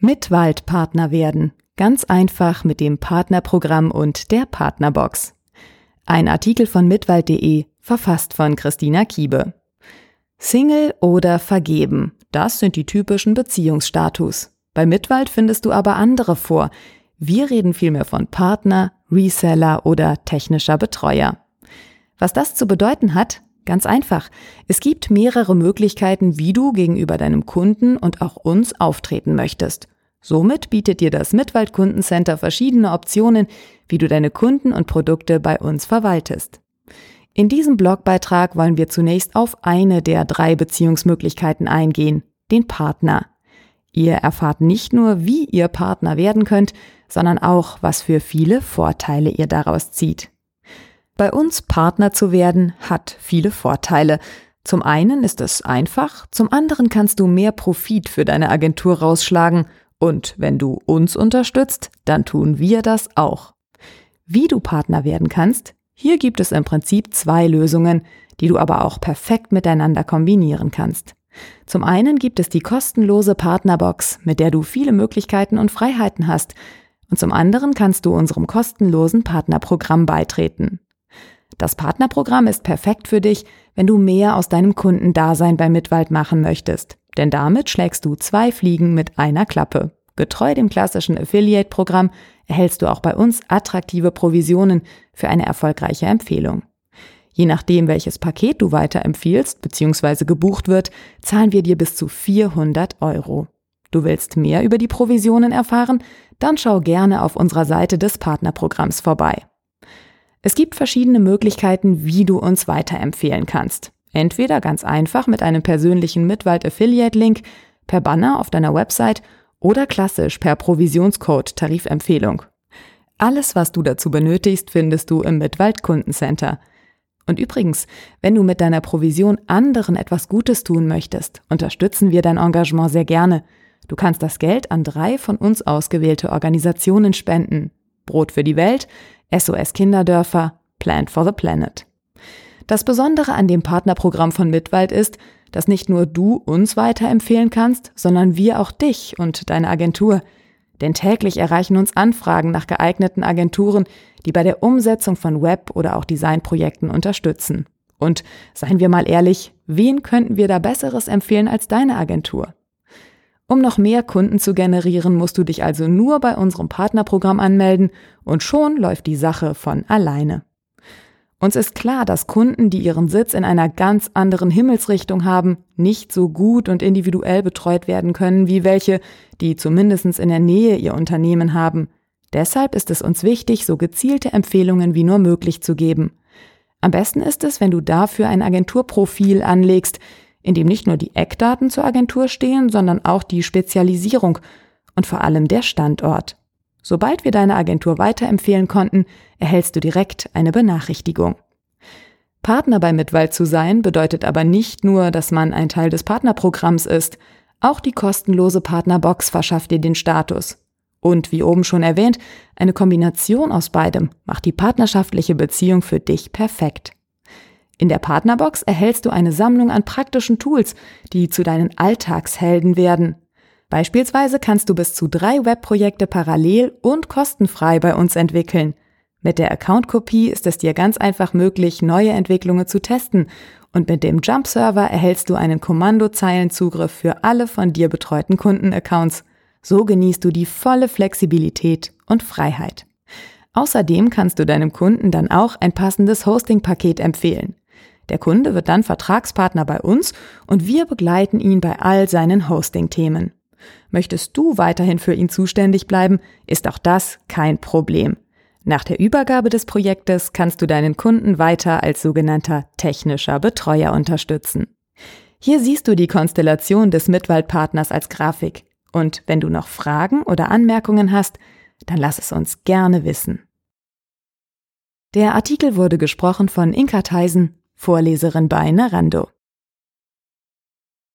Mitwaldpartner werden. Ganz einfach mit dem Partnerprogramm und der Partnerbox. Ein Artikel von mitwald.de, verfasst von Christina Kiebe. Single oder vergeben, das sind die typischen Beziehungsstatus. Bei Mitwald findest du aber andere vor. Wir reden vielmehr von Partner, Reseller oder technischer Betreuer. Was das zu bedeuten hat, Ganz einfach. Es gibt mehrere Möglichkeiten, wie du gegenüber deinem Kunden und auch uns auftreten möchtest. Somit bietet dir das Mitwald Kundencenter verschiedene Optionen, wie du deine Kunden und Produkte bei uns verwaltest. In diesem Blogbeitrag wollen wir zunächst auf eine der drei Beziehungsmöglichkeiten eingehen, den Partner. Ihr erfahrt nicht nur, wie ihr Partner werden könnt, sondern auch, was für viele Vorteile ihr daraus zieht. Bei uns Partner zu werden hat viele Vorteile. Zum einen ist es einfach, zum anderen kannst du mehr Profit für deine Agentur rausschlagen und wenn du uns unterstützt, dann tun wir das auch. Wie du Partner werden kannst, hier gibt es im Prinzip zwei Lösungen, die du aber auch perfekt miteinander kombinieren kannst. Zum einen gibt es die kostenlose Partnerbox, mit der du viele Möglichkeiten und Freiheiten hast, und zum anderen kannst du unserem kostenlosen Partnerprogramm beitreten. Das Partnerprogramm ist perfekt für dich, wenn du mehr aus deinem Kundendasein bei Mitwald machen möchtest. Denn damit schlägst du zwei Fliegen mit einer Klappe. Getreu dem klassischen Affiliate-Programm erhältst du auch bei uns attraktive Provisionen für eine erfolgreiche Empfehlung. Je nachdem, welches Paket du weiterempfiehlst bzw. gebucht wird, zahlen wir dir bis zu 400 Euro. Du willst mehr über die Provisionen erfahren? Dann schau gerne auf unserer Seite des Partnerprogramms vorbei. Es gibt verschiedene Möglichkeiten, wie du uns weiterempfehlen kannst. Entweder ganz einfach mit einem persönlichen Mitwald Affiliate Link, per Banner auf deiner Website oder klassisch per Provisionscode Tarifempfehlung. Alles, was du dazu benötigst, findest du im Mitwald Kundencenter. Und übrigens, wenn du mit deiner Provision anderen etwas Gutes tun möchtest, unterstützen wir dein Engagement sehr gerne. Du kannst das Geld an drei von uns ausgewählte Organisationen spenden. Brot für die Welt, SOS Kinderdörfer, Plant for the Planet. Das Besondere an dem Partnerprogramm von Mitwald ist, dass nicht nur du uns weiterempfehlen kannst, sondern wir auch dich und deine Agentur. Denn täglich erreichen uns Anfragen nach geeigneten Agenturen, die bei der Umsetzung von Web- oder auch Designprojekten unterstützen. Und seien wir mal ehrlich, wen könnten wir da Besseres empfehlen als deine Agentur? Um noch mehr Kunden zu generieren, musst du dich also nur bei unserem Partnerprogramm anmelden und schon läuft die Sache von alleine. Uns ist klar, dass Kunden, die ihren Sitz in einer ganz anderen Himmelsrichtung haben, nicht so gut und individuell betreut werden können wie welche, die zumindest in der Nähe ihr Unternehmen haben. Deshalb ist es uns wichtig, so gezielte Empfehlungen wie nur möglich zu geben. Am besten ist es, wenn du dafür ein Agenturprofil anlegst, in dem nicht nur die Eckdaten zur Agentur stehen, sondern auch die Spezialisierung und vor allem der Standort. Sobald wir deine Agentur weiterempfehlen konnten, erhältst du direkt eine Benachrichtigung. Partner bei Mitwald zu sein bedeutet aber nicht nur, dass man ein Teil des Partnerprogramms ist. Auch die kostenlose Partnerbox verschafft dir den Status. Und wie oben schon erwähnt, eine Kombination aus beidem macht die partnerschaftliche Beziehung für dich perfekt. In der Partnerbox erhältst du eine Sammlung an praktischen Tools, die zu deinen Alltagshelden werden. Beispielsweise kannst du bis zu drei Webprojekte parallel und kostenfrei bei uns entwickeln. Mit der Account-Kopie ist es dir ganz einfach möglich, neue Entwicklungen zu testen und mit dem Jump-Server erhältst du einen Kommandozeilenzugriff für alle von dir betreuten Kundenaccounts. So genießt du die volle Flexibilität und Freiheit. Außerdem kannst du deinem Kunden dann auch ein passendes Hosting-Paket empfehlen. Der Kunde wird dann Vertragspartner bei uns und wir begleiten ihn bei all seinen Hosting-Themen. Möchtest du weiterhin für ihn zuständig bleiben, ist auch das kein Problem. Nach der Übergabe des Projektes kannst du deinen Kunden weiter als sogenannter technischer Betreuer unterstützen. Hier siehst du die Konstellation des Mitwaldpartners als Grafik. Und wenn du noch Fragen oder Anmerkungen hast, dann lass es uns gerne wissen. Der Artikel wurde gesprochen von Inka Theisen Vorleserin bei Narando.